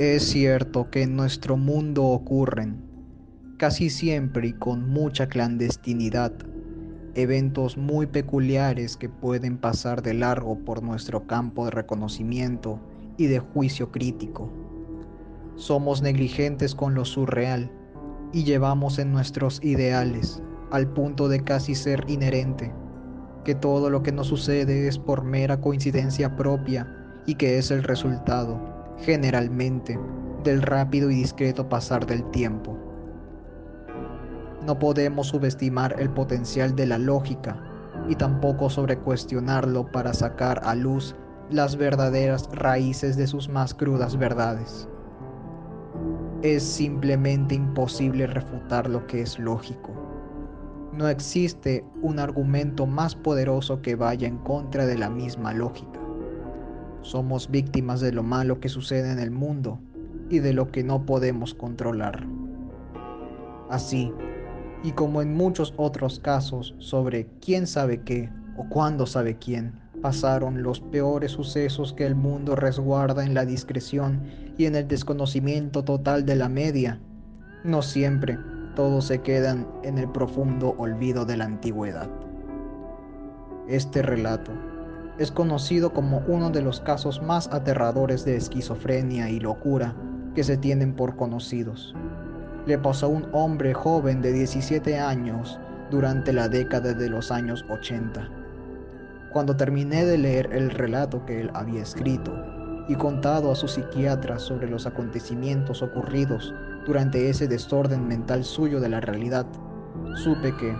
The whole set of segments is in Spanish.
Es cierto que en nuestro mundo ocurren, casi siempre y con mucha clandestinidad, eventos muy peculiares que pueden pasar de largo por nuestro campo de reconocimiento y de juicio crítico. Somos negligentes con lo surreal y llevamos en nuestros ideales al punto de casi ser inherente, que todo lo que nos sucede es por mera coincidencia propia y que es el resultado, generalmente, del rápido y discreto pasar del tiempo. No podemos subestimar el potencial de la lógica y tampoco sobrecuestionarlo para sacar a luz las verdaderas raíces de sus más crudas verdades. Es simplemente imposible refutar lo que es lógico. No existe un argumento más poderoso que vaya en contra de la misma lógica. Somos víctimas de lo malo que sucede en el mundo y de lo que no podemos controlar. Así, y como en muchos otros casos sobre quién sabe qué o cuándo sabe quién, pasaron los peores sucesos que el mundo resguarda en la discreción y en el desconocimiento total de la media. No siempre todos se quedan en el profundo olvido de la antigüedad. Este relato es conocido como uno de los casos más aterradores de esquizofrenia y locura que se tienen por conocidos. Le pasó a un hombre joven de 17 años durante la década de los años 80 cuando terminé de leer el relato que él había escrito y contado a su psiquiatra sobre los acontecimientos ocurridos durante ese desorden mental suyo de la realidad, supe que,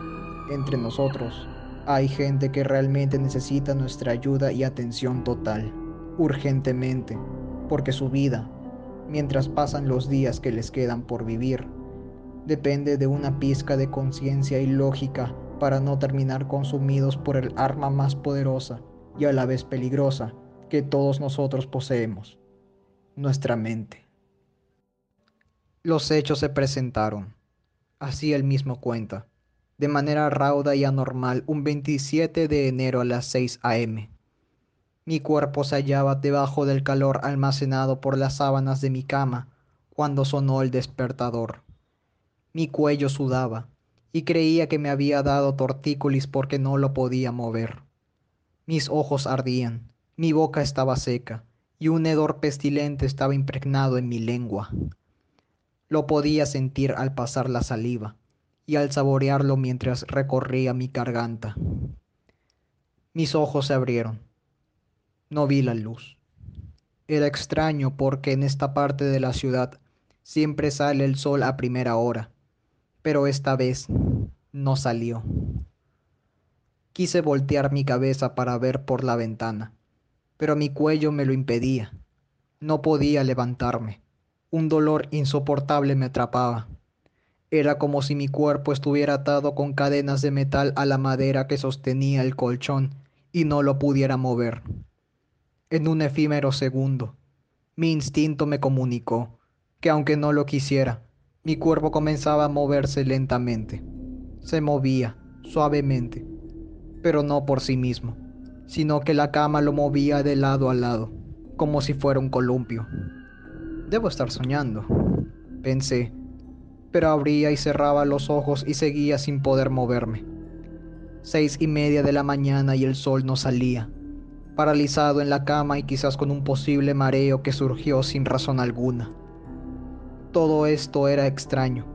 entre nosotros, hay gente que realmente necesita nuestra ayuda y atención total, urgentemente, porque su vida, mientras pasan los días que les quedan por vivir, depende de una pizca de conciencia y lógica para no terminar consumidos por el arma más poderosa y a la vez peligrosa que todos nosotros poseemos, nuestra mente. Los hechos se presentaron, así él mismo cuenta, de manera rauda y anormal un 27 de enero a las 6 a.m. Mi cuerpo se hallaba debajo del calor almacenado por las sábanas de mi cama cuando sonó el despertador. Mi cuello sudaba, y creía que me había dado tortícolis porque no lo podía mover. Mis ojos ardían, mi boca estaba seca, y un hedor pestilente estaba impregnado en mi lengua. Lo podía sentir al pasar la saliva y al saborearlo mientras recorría mi garganta. Mis ojos se abrieron. No vi la luz. Era extraño porque en esta parte de la ciudad siempre sale el sol a primera hora pero esta vez no salió. Quise voltear mi cabeza para ver por la ventana, pero mi cuello me lo impedía. No podía levantarme. Un dolor insoportable me atrapaba. Era como si mi cuerpo estuviera atado con cadenas de metal a la madera que sostenía el colchón y no lo pudiera mover. En un efímero segundo, mi instinto me comunicó que aunque no lo quisiera, mi cuerpo comenzaba a moverse lentamente. Se movía suavemente, pero no por sí mismo, sino que la cama lo movía de lado a lado, como si fuera un columpio. Debo estar soñando, pensé, pero abría y cerraba los ojos y seguía sin poder moverme. Seis y media de la mañana y el sol no salía, paralizado en la cama y quizás con un posible mareo que surgió sin razón alguna. Todo esto era extraño.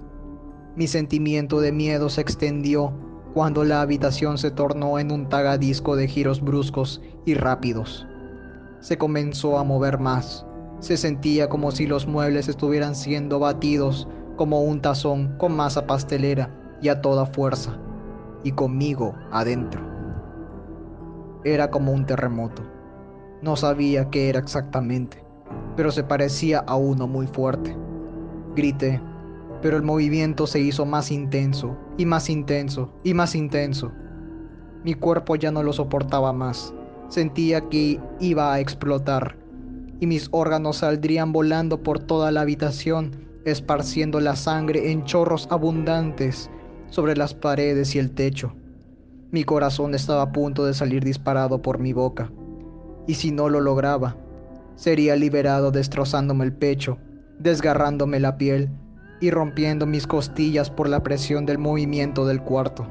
Mi sentimiento de miedo se extendió cuando la habitación se tornó en un tagadisco de giros bruscos y rápidos. Se comenzó a mover más. Se sentía como si los muebles estuvieran siendo batidos como un tazón con masa pastelera y a toda fuerza, y conmigo adentro. Era como un terremoto. No sabía qué era exactamente, pero se parecía a uno muy fuerte. Grité, pero el movimiento se hizo más intenso, y más intenso, y más intenso. Mi cuerpo ya no lo soportaba más. Sentía que iba a explotar, y mis órganos saldrían volando por toda la habitación, esparciendo la sangre en chorros abundantes sobre las paredes y el techo. Mi corazón estaba a punto de salir disparado por mi boca, y si no lo lograba, sería liberado destrozándome el pecho desgarrándome la piel y rompiendo mis costillas por la presión del movimiento del cuarto.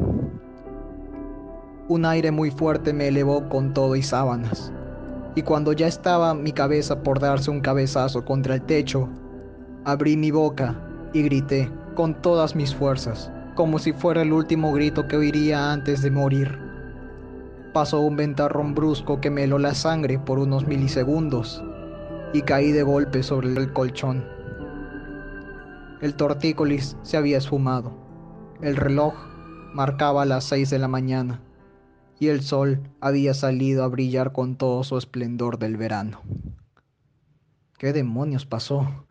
Un aire muy fuerte me elevó con todo y sábanas, y cuando ya estaba mi cabeza por darse un cabezazo contra el techo, abrí mi boca y grité con todas mis fuerzas, como si fuera el último grito que oiría antes de morir. Pasó un ventarrón brusco que me heló la sangre por unos milisegundos y caí de golpe sobre el colchón. El tortícolis se había esfumado. El reloj marcaba las seis de la mañana y el sol había salido a brillar con todo su esplendor del verano. ¿Qué demonios pasó?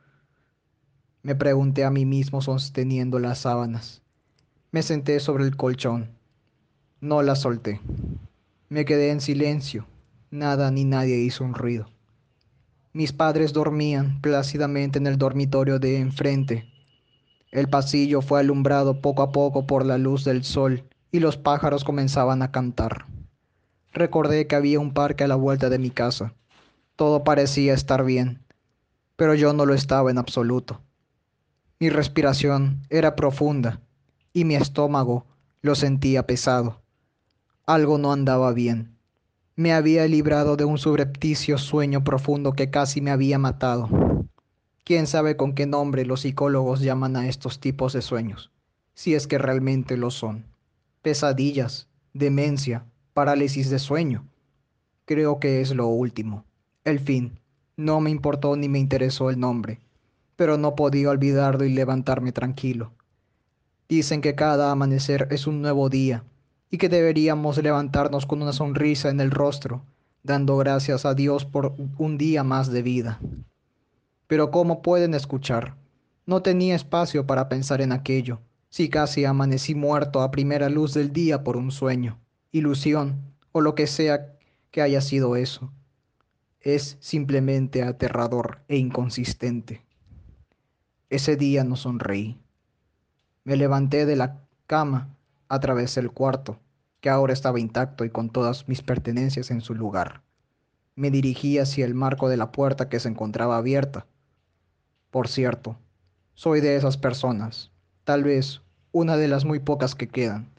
Me pregunté a mí mismo sosteniendo las sábanas. Me senté sobre el colchón. No la solté. Me quedé en silencio. Nada ni nadie hizo un ruido. Mis padres dormían plácidamente en el dormitorio de enfrente. El pasillo fue alumbrado poco a poco por la luz del sol y los pájaros comenzaban a cantar. Recordé que había un parque a la vuelta de mi casa. Todo parecía estar bien, pero yo no lo estaba en absoluto. Mi respiración era profunda y mi estómago lo sentía pesado. Algo no andaba bien. Me había librado de un subrepticio sueño profundo que casi me había matado. ¿Quién sabe con qué nombre los psicólogos llaman a estos tipos de sueños? Si es que realmente lo son. Pesadillas, demencia, parálisis de sueño. Creo que es lo último. El fin. No me importó ni me interesó el nombre, pero no podía olvidarlo y levantarme tranquilo. Dicen que cada amanecer es un nuevo día y que deberíamos levantarnos con una sonrisa en el rostro, dando gracias a Dios por un día más de vida. Pero como pueden escuchar, no tenía espacio para pensar en aquello, si casi amanecí muerto a primera luz del día por un sueño, ilusión o lo que sea que haya sido eso. Es simplemente aterrador e inconsistente. Ese día no sonreí. Me levanté de la cama, atravesé el cuarto, que ahora estaba intacto y con todas mis pertenencias en su lugar. Me dirigí hacia el marco de la puerta que se encontraba abierta. Por cierto, soy de esas personas, tal vez una de las muy pocas que quedan,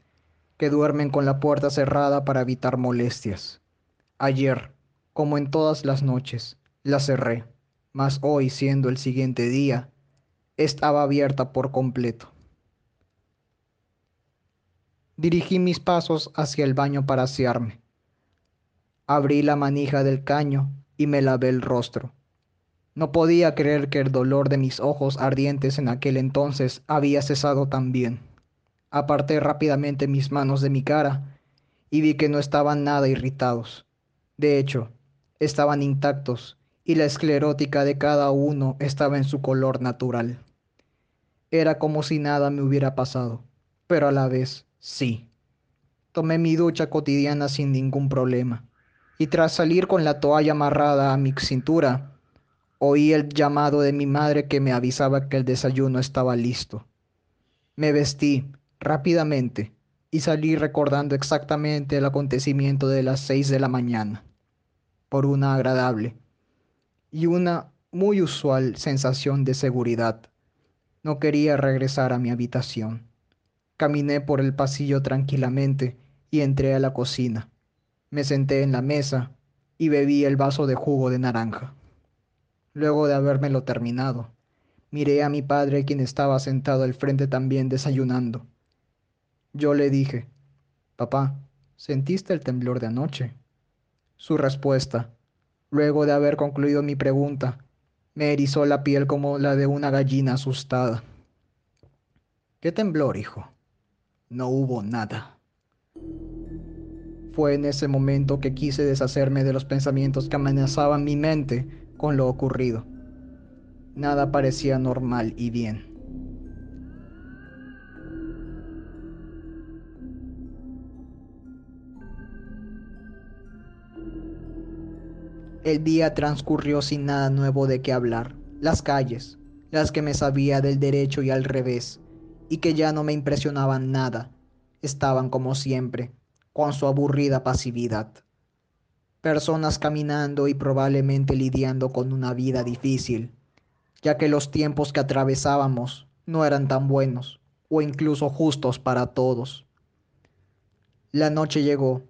que duermen con la puerta cerrada para evitar molestias. Ayer, como en todas las noches, la cerré, mas hoy, siendo el siguiente día, estaba abierta por completo. Dirigí mis pasos hacia el baño para asearme. Abrí la manija del caño y me lavé el rostro. No podía creer que el dolor de mis ojos ardientes en aquel entonces había cesado también. Aparté rápidamente mis manos de mi cara y vi que no estaban nada irritados. De hecho, estaban intactos y la esclerótica de cada uno estaba en su color natural. Era como si nada me hubiera pasado, pero a la vez Sí. Tomé mi ducha cotidiana sin ningún problema, y tras salir con la toalla amarrada a mi cintura, oí el llamado de mi madre que me avisaba que el desayuno estaba listo. Me vestí rápidamente y salí recordando exactamente el acontecimiento de las seis de la mañana, por una agradable y una muy usual sensación de seguridad. No quería regresar a mi habitación. Caminé por el pasillo tranquilamente y entré a la cocina. Me senté en la mesa y bebí el vaso de jugo de naranja. Luego de habérmelo terminado, miré a mi padre quien estaba sentado al frente también desayunando. Yo le dije, Papá, ¿sentiste el temblor de anoche? Su respuesta, luego de haber concluido mi pregunta, me erizó la piel como la de una gallina asustada. ¿Qué temblor, hijo? no hubo nada. Fue en ese momento que quise deshacerme de los pensamientos que amenazaban mi mente con lo ocurrido. Nada parecía normal y bien. El día transcurrió sin nada nuevo de qué hablar. Las calles, las que me sabía del derecho y al revés, y que ya no me impresionaban nada, estaban como siempre, con su aburrida pasividad. Personas caminando y probablemente lidiando con una vida difícil, ya que los tiempos que atravesábamos no eran tan buenos o incluso justos para todos. La noche llegó.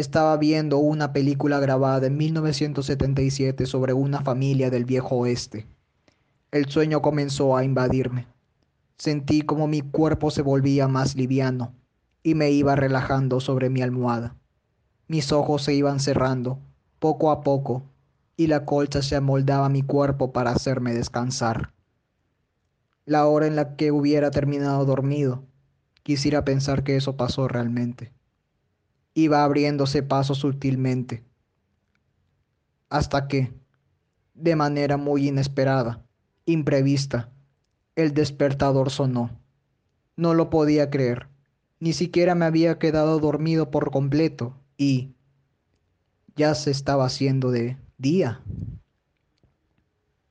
Estaba viendo una película grabada en 1977 sobre una familia del viejo oeste. El sueño comenzó a invadirme. Sentí como mi cuerpo se volvía más liviano y me iba relajando sobre mi almohada. Mis ojos se iban cerrando, poco a poco, y la colcha se amoldaba mi cuerpo para hacerme descansar. La hora en la que hubiera terminado dormido, quisiera pensar que eso pasó realmente. Iba abriéndose paso sutilmente, hasta que, de manera muy inesperada, imprevista, el despertador sonó. No lo podía creer. Ni siquiera me había quedado dormido por completo y ya se estaba haciendo de día.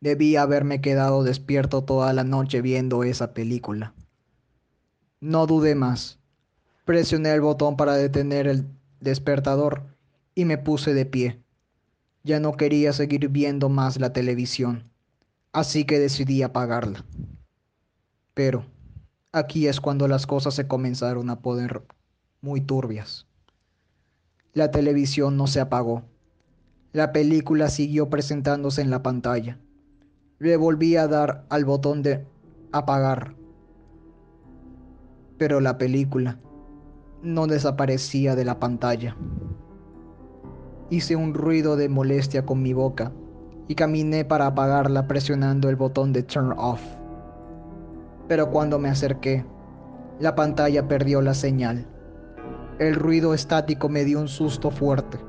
Debía haberme quedado despierto toda la noche viendo esa película. No dudé más. Presioné el botón para detener el despertador y me puse de pie. Ya no quería seguir viendo más la televisión, así que decidí apagarla. Pero aquí es cuando las cosas se comenzaron a poner muy turbias. La televisión no se apagó. La película siguió presentándose en la pantalla. Le volví a dar al botón de apagar. Pero la película no desaparecía de la pantalla. Hice un ruido de molestia con mi boca y caminé para apagarla presionando el botón de turn off pero cuando me acerqué, la pantalla perdió la señal. El ruido estático me dio un susto fuerte.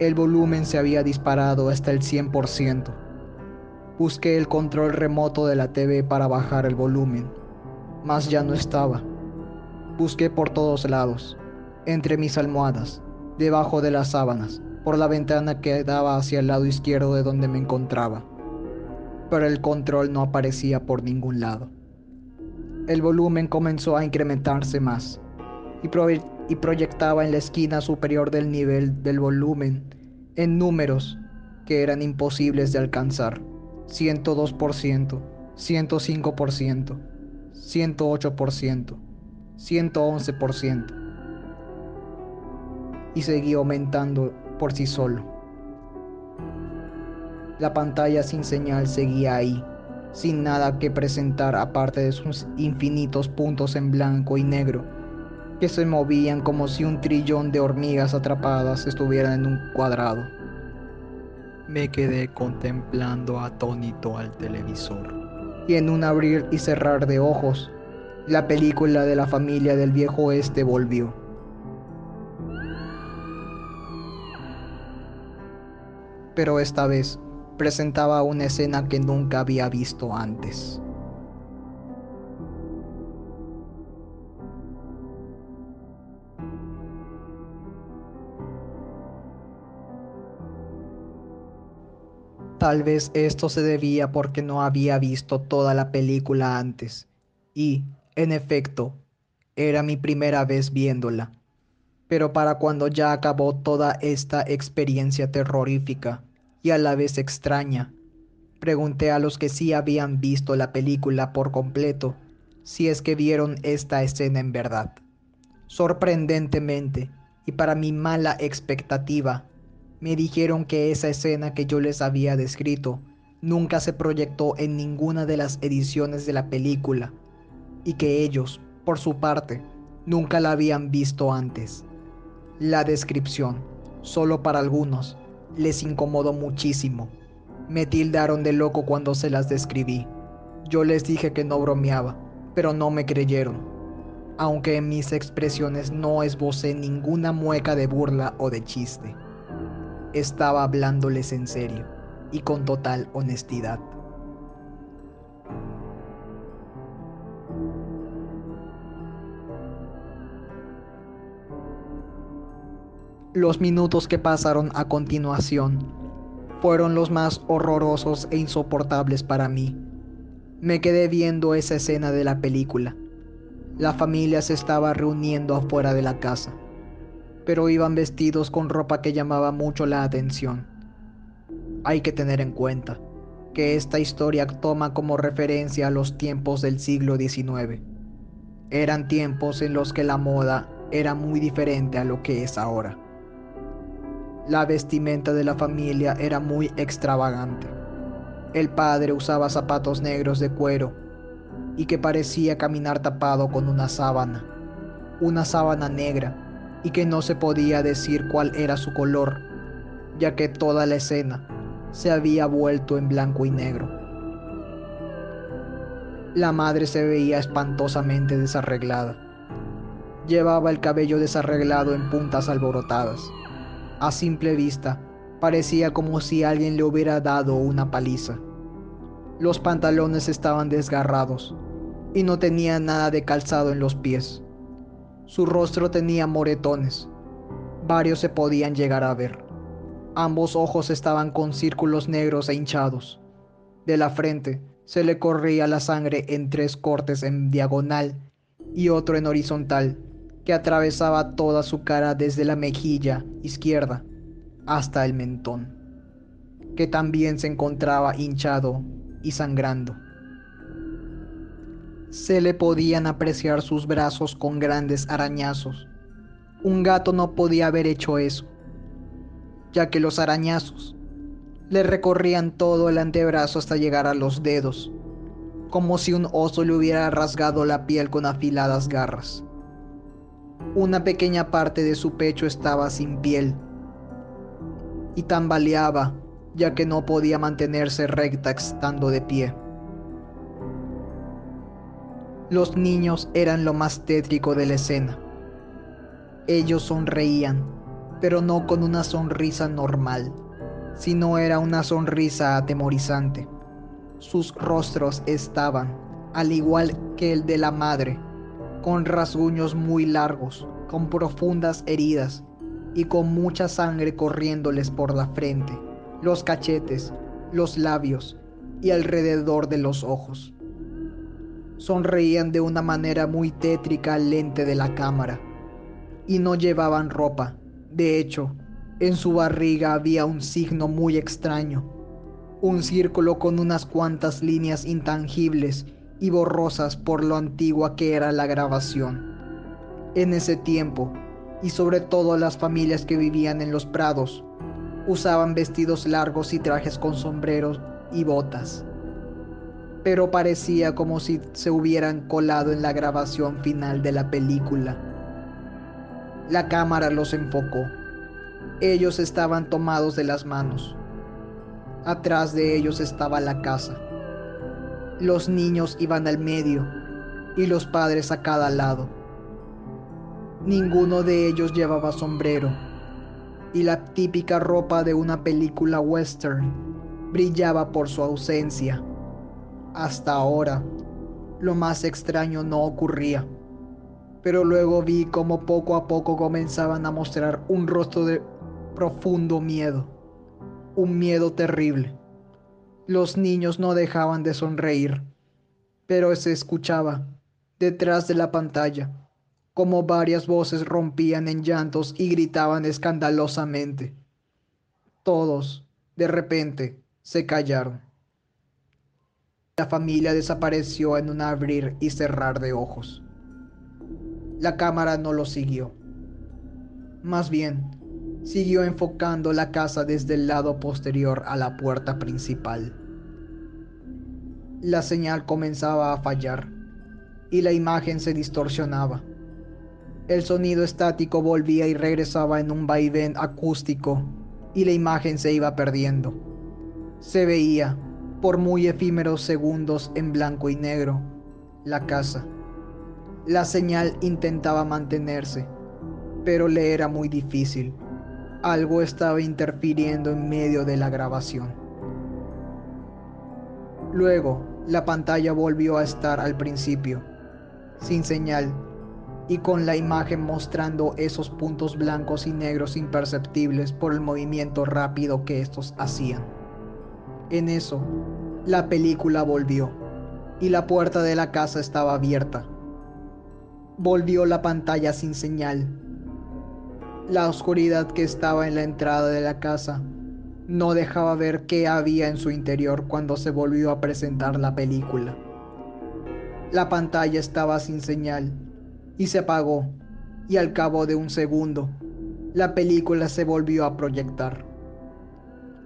El volumen se había disparado hasta el 100%. Busqué el control remoto de la TV para bajar el volumen, mas ya no estaba. Busqué por todos lados, entre mis almohadas, debajo de las sábanas, por la ventana que daba hacia el lado izquierdo de donde me encontraba. Pero el control no aparecía por ningún lado el volumen comenzó a incrementarse más y, y, proyectaba en la esquina superior del nivel del volumen en números que eran imposibles de alcanzar. 102%, 105%, 108%, 111%. Y seguía aumentando por sí solo. La pantalla sin señal seguía ahí sin nada que presentar aparte de sus infinitos puntos en blanco y negro, que se movían como si un trillón de hormigas atrapadas estuvieran en un cuadrado. Me quedé contemplando atónito al televisor. Y en un abrir y cerrar de ojos, la película de la familia del viejo oeste volvió. Pero esta vez presentaba una escena que nunca había visto antes. Tal vez esto se debía porque no había visto toda la película antes y, en efecto, era mi primera vez viéndola. Pero para cuando ya acabó toda esta experiencia terrorífica, y a la vez extraña. Pregunté a los que sí habían visto la película por completo si es que vieron esta escena en verdad. Sorprendentemente, y para mi mala expectativa, me dijeron que esa escena que yo les había descrito nunca se proyectó en ninguna de las ediciones de la película y que ellos, por su parte, nunca la habían visto antes. La descripción, solo para algunos, les incomodó muchísimo. Me tildaron de loco cuando se las describí. Yo les dije que no bromeaba, pero no me creyeron. Aunque en mis expresiones no esbocé ninguna mueca de burla o de chiste. Estaba hablándoles en serio y con total honestidad. Los minutos que pasaron a continuación fueron los más horrorosos e insoportables para mí. Me quedé viendo esa escena de la película. La familia se estaba reuniendo afuera de la casa, pero iban vestidos con ropa que llamaba mucho la atención. Hay que tener en cuenta, que esta historia toma como referencia a los tiempos del siglo XIX. Eran tiempos en los que la moda era muy diferente a lo que es ahora. La vestimenta de la familia era muy extravagante. El padre usaba zapatos negros de cuero y que parecía caminar tapado con una sábana, una sábana negra y que no se podía decir cuál era su color, ya que toda la escena se había vuelto en blanco y negro. La madre se veía espantosamente desarreglada. Llevaba el cabello desarreglado en puntas alborotadas. A simple vista, parecía como si alguien le hubiera dado una paliza. Los pantalones estaban desgarrados y no tenía nada de calzado en los pies. Su rostro tenía moretones. Varios se podían llegar a ver. Ambos ojos estaban con círculos negros e hinchados. De la frente se le corría la sangre en tres cortes en diagonal y otro en horizontal, que atravesaba toda su cara desde la mejilla izquierda hasta el mentón, que también se encontraba hinchado y sangrando. Se le podían apreciar sus brazos con grandes arañazos. Un gato no podía haber hecho eso ya que los arañazos le recorrían todo el antebrazo hasta llegar a los dedos, como si un oso le hubiera rasgado la piel con afiladas garras. Una pequeña parte de su pecho estaba sin piel y tambaleaba ya que no podía mantenerse recta estando de pie. Los niños eran lo más tétrico de la escena. Ellos sonreían pero no con una sonrisa normal, sino era una sonrisa atemorizante. Sus rostros estaban, al igual que el de la madre, con rasguños muy largos, con profundas heridas y con mucha sangre corriéndoles por la frente, los cachetes, los labios y alrededor de los ojos. Sonreían de una manera muy tétrica al lente de la cámara y no llevaban ropa, de hecho, en su barriga había un signo muy extraño, un círculo con unas cuantas líneas intangibles y borrosas por lo antigua que era la grabación. En ese tiempo, y sobre todo las familias que vivían en los prados, usaban vestidos largos y trajes con sombreros y botas. Pero parecía como si se hubieran colado en la grabación final de la película la cámara los enfocó. Ellos estaban tomados de las manos. Atrás de ellos estaba la casa. Los niños iban al medio y los padres a cada lado. Ninguno de ellos llevaba sombrero y la típica ropa de una película western brillaba por su ausencia. Hasta ahora, lo más extraño no ocurría pero luego vi como poco a poco comenzaban a mostrar un rostro de profundo miedo, un miedo terrible. Los niños no dejaban de sonreír, pero se escuchaba, detrás de la pantalla, como varias voces rompían en llantos y gritaban escandalosamente. Todos, de repente, se callaron. La familia desapareció en un abrir y cerrar de ojos. La cámara no lo siguió. Más bien, siguió enfocando la casa desde el lado posterior a la puerta principal. La señal comenzaba a fallar y la imagen se distorsionaba. El sonido estático volvía y regresaba en un vaivén acústico y la imagen se iba perdiendo. Se veía, por muy efímeros segundos en blanco y negro, la casa la señal intentaba mantenerse, pero le era muy difícil. Algo estaba interfiriendo en medio de la grabación. Luego, la pantalla volvió a estar al principio, sin señal, y con la imagen mostrando esos puntos blancos y negros imperceptibles por el movimiento rápido que estos hacían. En eso, la película volvió, y la puerta de la casa estaba abierta volvió la pantalla sin señal. La oscuridad que estaba en la entrada de la casa no dejaba ver qué había en su interior cuando se volvió a presentar la película. La pantalla estaba sin señal y se apagó y al cabo de un segundo la película se volvió a proyectar.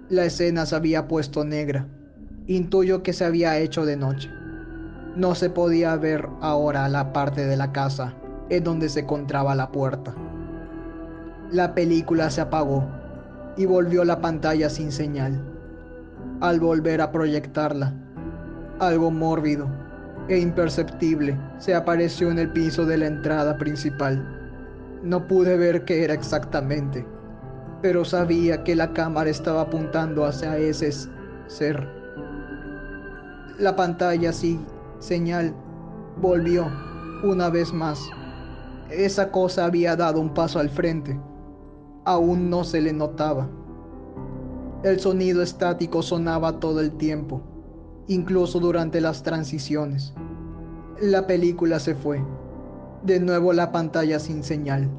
La escena se había puesto negra. Intuyo que se había hecho de noche. No se podía ver ahora la parte de la casa en donde se encontraba la puerta. La película se apagó y volvió la pantalla sin señal. Al volver a proyectarla, algo mórbido e imperceptible se apareció en el piso de la entrada principal. No pude ver qué era exactamente, pero sabía que la cámara estaba apuntando hacia ese ser. La pantalla sin señal volvió una vez más. Esa cosa había dado un paso al frente. Aún no se le notaba. El sonido estático sonaba todo el tiempo incluso durante las transiciones. La película se fue. De nuevo la pantalla sin señal.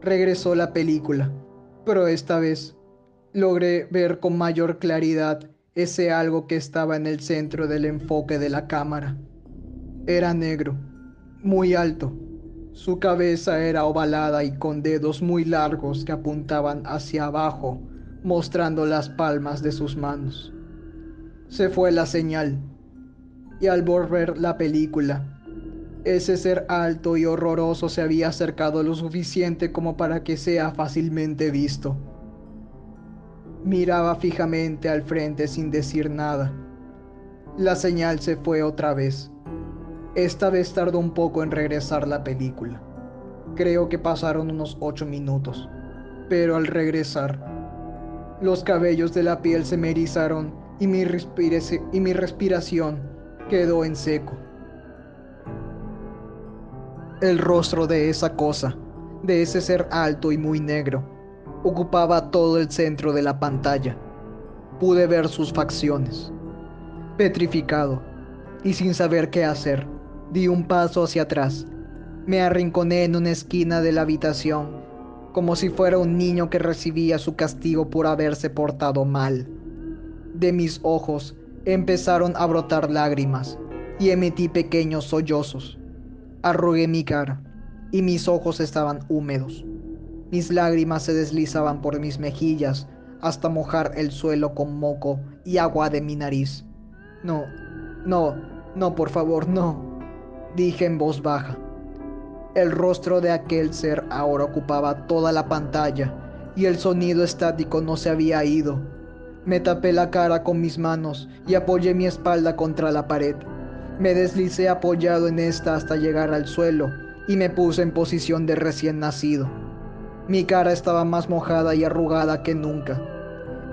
Regresó la película, pero esta vez logré ver con mayor claridad ese algo que estaba en el centro del enfoque de la cámara. Era negro, muy alto. Su cabeza era ovalada y con dedos muy largos que apuntaban hacia abajo, mostrando las palmas de sus manos. Se fue la señal. Y al volver la película, ese ser alto y horroroso se había acercado lo suficiente como para que sea fácilmente visto. Miraba fijamente al frente sin decir nada. La señal se fue otra vez. Esta vez tardó un poco en regresar la película. Creo que pasaron unos ocho minutos. Pero al regresar, los cabellos de la piel se me erizaron y mi respiración quedó en seco. El rostro de esa cosa, de ese ser alto y muy negro, ocupaba todo el centro de la pantalla. Pude ver sus facciones. Petrificado y sin saber qué hacer, di un paso hacia atrás. Me arrinconé en una esquina de la habitación, como si fuera un niño que recibía su castigo por haberse portado mal de mis ojos empezaron a brotar lágrimas y emití pequeños sollozos. Arrugué mi cara y mis ojos estaban húmedos. Mis lágrimas se deslizaban por mis mejillas hasta mojar el suelo con moco y agua de mi nariz. No, no, no, por favor, no, dije en voz baja. El rostro de aquel ser ahora ocupaba toda la pantalla y el sonido estático no se había ido me tapé la cara con mis manos y apoyé mi espalda contra la pared. Me deslicé apoyado en esta hasta llegar al suelo y me puse en posición de recién nacido. Mi cara estaba más mojada y arrugada que nunca.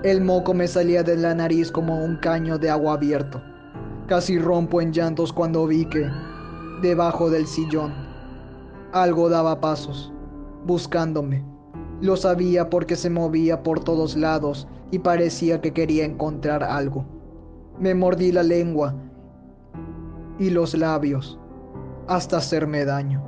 El moco me salía de la nariz como un caño de agua abierto. Casi rompo en llantos cuando vi que, debajo del sillón, algo daba pasos, buscándome. Lo sabía porque se movía por todos lados y parecía que quería encontrar algo. Me mordí la lengua y los labios hasta hacerme daño.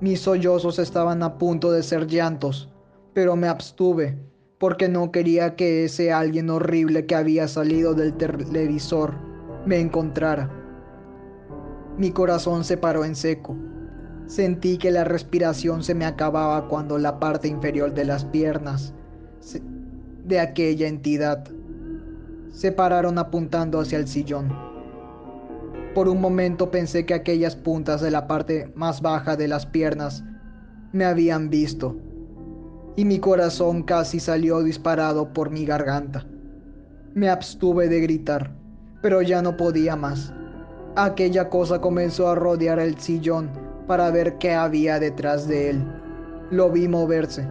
Mis sollozos estaban a punto de ser llantos, pero me abstuve porque no quería que ese alguien horrible que había salido del televisor me encontrara. Mi corazón se paró en seco. Sentí que la respiración se me acababa cuando la parte inferior de las piernas de aquella entidad se pararon apuntando hacia el sillón. Por un momento pensé que aquellas puntas de la parte más baja de las piernas me habían visto y mi corazón casi salió disparado por mi garganta. Me abstuve de gritar, pero ya no podía más. Aquella cosa comenzó a rodear el sillón para ver qué había detrás de él. Lo vi moverse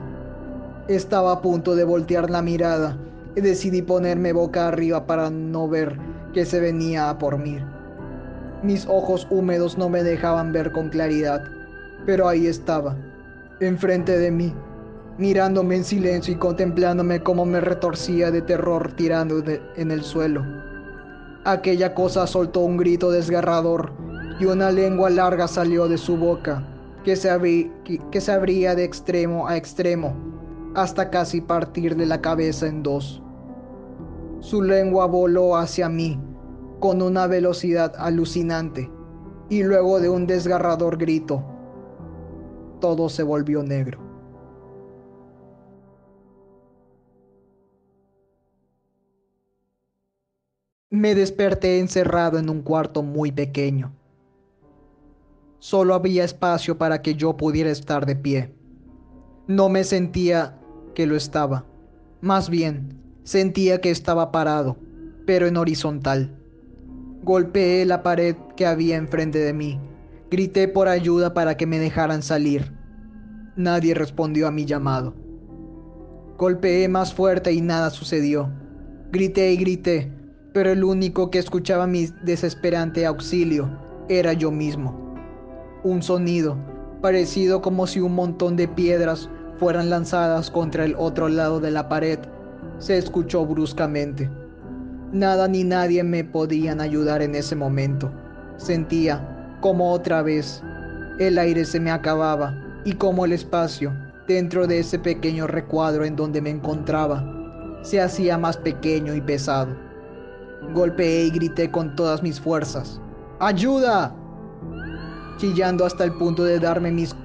estaba a punto de voltear la mirada y decidí ponerme boca arriba para no ver que se venía a por mí. Mis ojos húmedos no me dejaban ver con claridad, pero ahí estaba, enfrente de mí, mirándome en silencio y contemplándome como me retorcía de terror tirando en el suelo. Aquella cosa soltó un grito desgarrador y una lengua larga salió de su boca, que se, que se abría de extremo a extremo hasta casi partirle la cabeza en dos. Su lengua voló hacia mí con una velocidad alucinante y luego de un desgarrador grito, todo se volvió negro. Me desperté encerrado en un cuarto muy pequeño. Solo había espacio para que yo pudiera estar de pie. No me sentía que lo estaba. Más bien, sentía que estaba parado, pero en horizontal. Golpeé la pared que había enfrente de mí. Grité por ayuda para que me dejaran salir. Nadie respondió a mi llamado. Golpeé más fuerte y nada sucedió. Grité y grité, pero el único que escuchaba mi desesperante auxilio era yo mismo. Un sonido, parecido como si un montón de piedras fueran lanzadas contra el otro lado de la pared, se escuchó bruscamente. Nada ni nadie me podían ayudar en ese momento. Sentía como otra vez el aire se me acababa y como el espacio dentro de ese pequeño recuadro en donde me encontraba se hacía más pequeño y pesado. Golpeé y grité con todas mis fuerzas. ¡Ayuda! Chillando hasta el punto de, darme mis,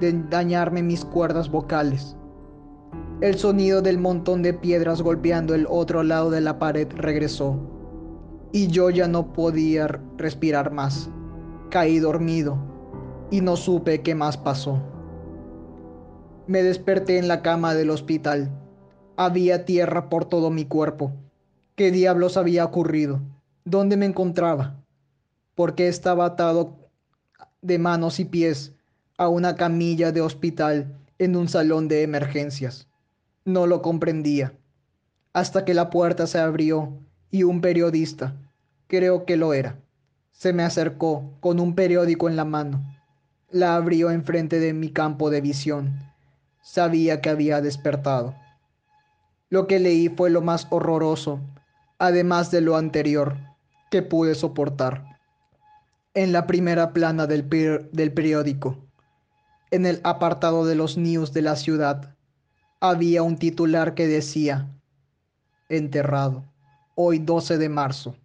de dañarme mis cuerdas vocales. El sonido del montón de piedras golpeando el otro lado de la pared regresó. Y yo ya no podía respirar más. Caí dormido y no supe qué más pasó. Me desperté en la cama del hospital. Había tierra por todo mi cuerpo. ¿Qué diablos había ocurrido? ¿Dónde me encontraba? ¿Por qué estaba atado de manos y pies a una camilla de hospital en un salón de emergencias? No lo comprendía. Hasta que la puerta se abrió y un periodista, creo que lo era, se me acercó con un periódico en la mano. La abrió enfrente de mi campo de visión. Sabía que había despertado. Lo que leí fue lo más horroroso además de lo anterior, que pude soportar. En la primera plana del, periódico, en el apartado de los news de la ciudad, había un titular que decía, enterrado, hoy 12 de marzo,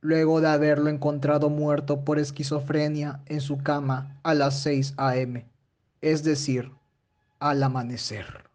luego de haberlo encontrado muerto por esquizofrenia en su cama a las 6 a.m., es decir, al amanecer.